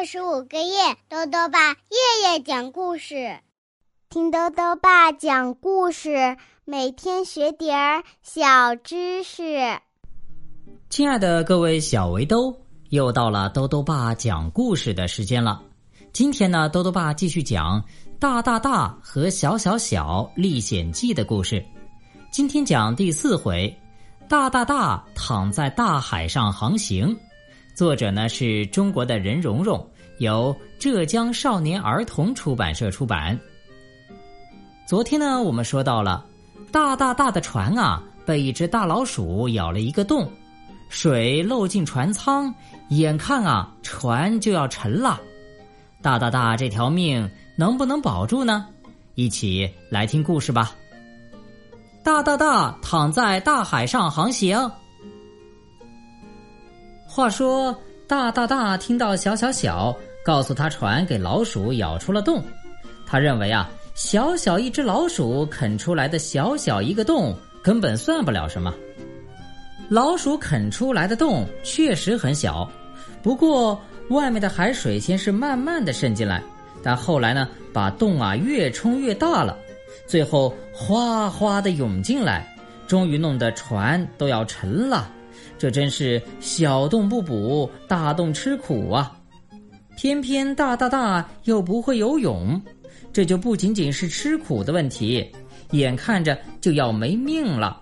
六十五个夜，豆豆爸夜夜讲故事，听豆豆爸讲故事，每天学点儿小知识。亲爱的各位小围兜，又到了豆豆爸讲故事的时间了。今天呢，豆豆爸继续讲《大大大和小小小历险记》的故事。今天讲第四回，大大大躺在大海上航行。作者呢是中国的任蓉蓉，由浙江少年儿童出版社出版。昨天呢，我们说到了大大大的船啊，被一只大老鼠咬了一个洞，水漏进船舱，眼看啊船就要沉了。大大大这条命能不能保住呢？一起来听故事吧。大大大躺在大海上航行。话说，大大大听到小小小告诉他船给老鼠咬出了洞，他认为啊，小小一只老鼠啃出来的小小一个洞根本算不了什么。老鼠啃出来的洞确实很小，不过外面的海水先是慢慢的渗进来，但后来呢，把洞啊越冲越大了。最后哗哗的涌进来，终于弄得船都要沉了。这真是小洞不补，大洞吃苦啊！偏偏大大大又不会游泳，这就不仅仅是吃苦的问题，眼看着就要没命了。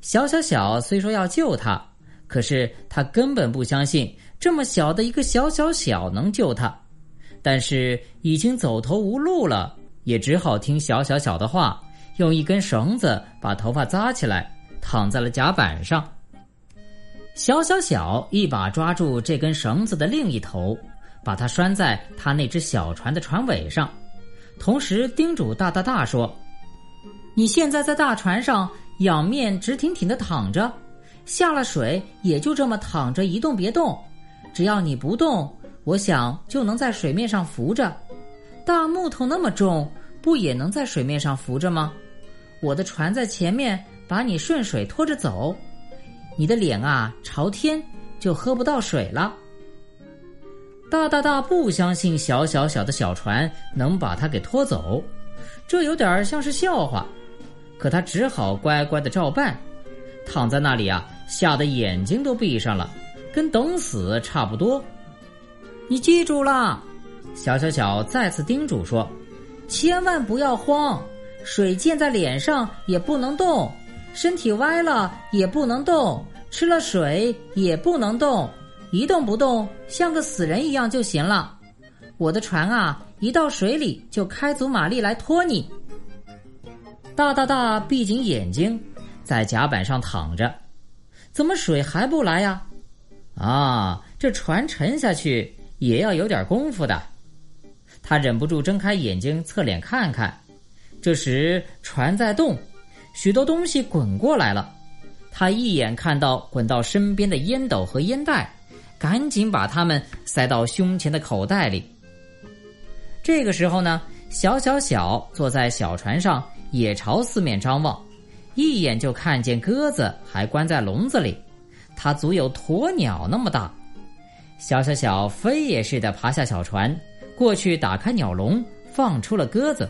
小小小虽说要救他，可是他根本不相信这么小的一个小小小能救他，但是已经走投无路了。也只好听小小小的话，用一根绳子把头发扎起来，躺在了甲板上。小小小一把抓住这根绳子的另一头，把它拴在他那只小船的船尾上，同时叮嘱大大大说：“你现在在大船上仰面直挺挺的躺着，下了水也就这么躺着一动别动，只要你不动，我想就能在水面上浮着。大木头那么重。”不也能在水面上浮着吗？我的船在前面，把你顺水拖着走。你的脸啊朝天，就喝不到水了。大大大不相信小小小的小船能把它给拖走，这有点像是笑话。可他只好乖乖的照办，躺在那里啊，吓得眼睛都闭上了，跟等死差不多。你记住了，小小小再次叮嘱说。千万不要慌，水溅在脸上也不能动，身体歪了也不能动，吃了水也不能动，一动不动，像个死人一样就行了。我的船啊，一到水里就开足马力来拖你。大大大闭紧眼睛，在甲板上躺着，怎么水还不来呀？啊，这船沉下去也要有点功夫的。他忍不住睁开眼睛，侧脸看看。这时船在动，许多东西滚过来了。他一眼看到滚到身边的烟斗和烟袋，赶紧把它们塞到胸前的口袋里。这个时候呢，小小小坐在小船上，也朝四面张望，一眼就看见鸽子还关在笼子里，它足有鸵鸟那么大。小小小飞也似的爬下小船。过去打开鸟笼，放出了鸽子。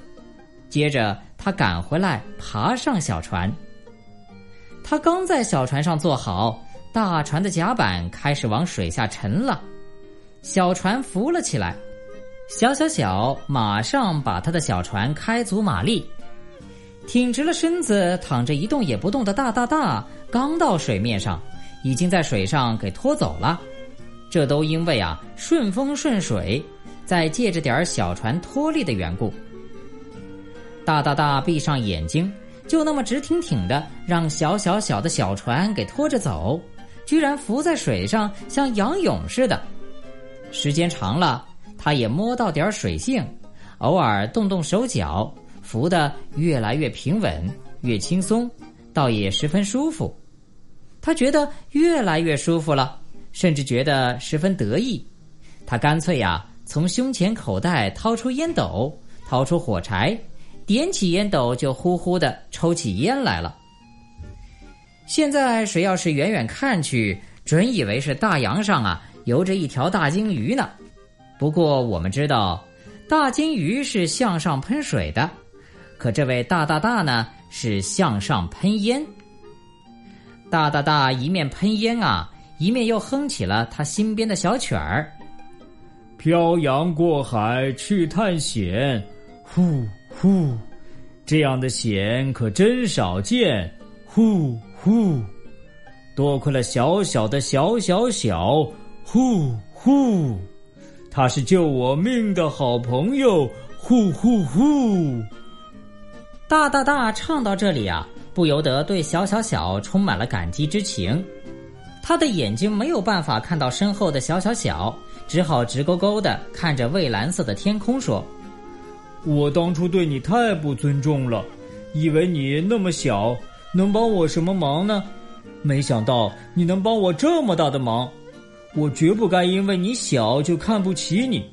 接着他赶回来，爬上小船。他刚在小船上坐好，大船的甲板开始往水下沉了。小船浮了起来，小小小马上把他的小船开足马力，挺直了身子，躺着一动也不动的大大大，刚到水面上，已经在水上给拖走了。这都因为啊，顺风顺水。再借着点小船拖力的缘故，大大大闭上眼睛，就那么直挺挺的让小小小的小船给拖着走，居然浮在水上像仰泳似的。时间长了，他也摸到点水性，偶尔动动手脚，浮得越来越平稳，越轻松，倒也十分舒服。他觉得越来越舒服了，甚至觉得十分得意。他干脆呀。从胸前口袋掏出烟斗，掏出火柴，点起烟斗就呼呼的抽起烟来了。现在谁要是远远看去，准以为是大洋上啊游着一条大鲸鱼呢。不过我们知道，大金鱼是向上喷水的，可这位大大大呢是向上喷烟。大大大一面喷烟啊，一面又哼起了他新编的小曲儿：“漂洋过海去探险，呼呼，这样的险可真少见，呼呼，多亏了小小的小小小，呼呼，他是救我命的好朋友，呼呼呼。”大大大唱到这里啊。不由得对小小小充满了感激之情，他的眼睛没有办法看到身后的小小小，只好直勾勾的看着蔚蓝色的天空，说：“我当初对你太不尊重了，以为你那么小，能帮我什么忙呢？没想到你能帮我这么大的忙，我绝不该因为你小就看不起你。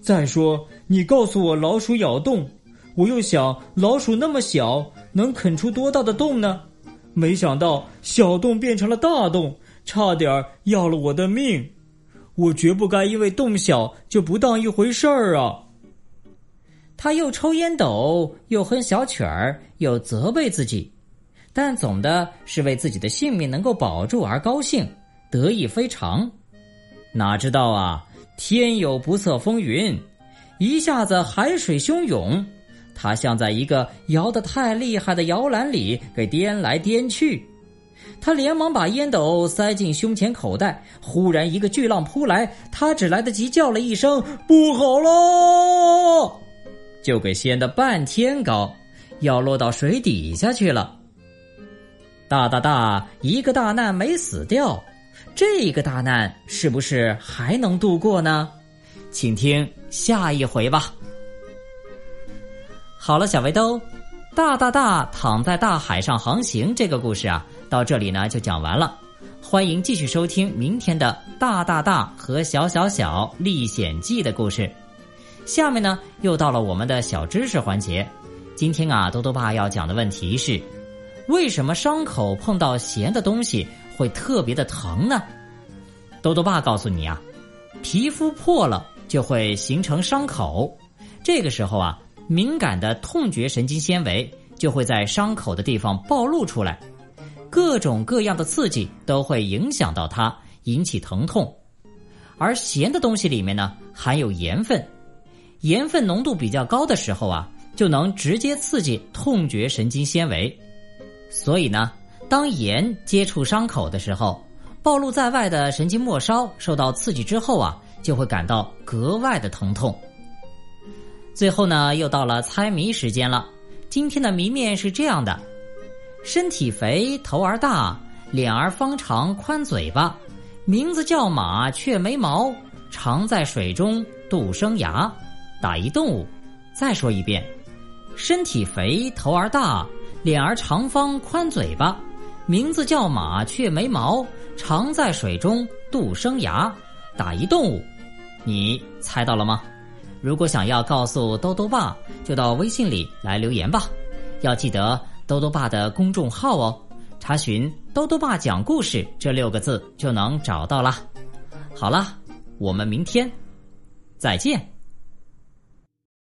再说，你告诉我老鼠咬洞。”我又想，老鼠那么小，能啃出多大的洞呢？没想到小洞变成了大洞，差点要了我的命。我绝不该因为洞小就不当一回事儿啊！他又抽烟斗，又哼小曲儿，又责备自己，但总的是为自己的性命能够保住而高兴，得意非常。哪知道啊，天有不测风云，一下子海水汹涌。他像在一个摇得太厉害的摇篮里给颠来颠去，他连忙把烟斗塞进胸前口袋。忽然一个巨浪扑来，他只来得及叫了一声“不好了”，就给掀得半天高，要落到水底下去了。大大大，一个大难没死掉，这个大难是不是还能度过呢？请听下一回吧。好了，小围兜，大大大躺在大海上航行这个故事啊，到这里呢就讲完了。欢迎继续收听明天的《大大大和小小小历险记》的故事。下面呢又到了我们的小知识环节。今天啊，多多爸要讲的问题是：为什么伤口碰到咸的东西会特别的疼呢？多多爸告诉你啊，皮肤破了就会形成伤口，这个时候啊。敏感的痛觉神经纤维就会在伤口的地方暴露出来，各种各样的刺激都会影响到它，引起疼痛。而咸的东西里面呢含有盐分，盐分浓度比较高的时候啊，就能直接刺激痛觉神经纤维。所以呢，当盐接触伤口的时候，暴露在外的神经末梢受到刺激之后啊，就会感到格外的疼痛。最后呢，又到了猜谜时间了。今天的谜面是这样的：身体肥，头儿大，脸儿方长，宽嘴巴，名字叫马，却没毛，常在水中度生涯。打一动物。再说一遍：身体肥，头儿大，脸儿长方，宽嘴巴，名字叫马，却没毛，常在水中度生涯。打一动物。你猜到了吗？如果想要告诉兜兜爸，就到微信里来留言吧。要记得兜兜爸的公众号哦，查询“兜兜爸讲故事”这六个字就能找到了。好了，我们明天再见。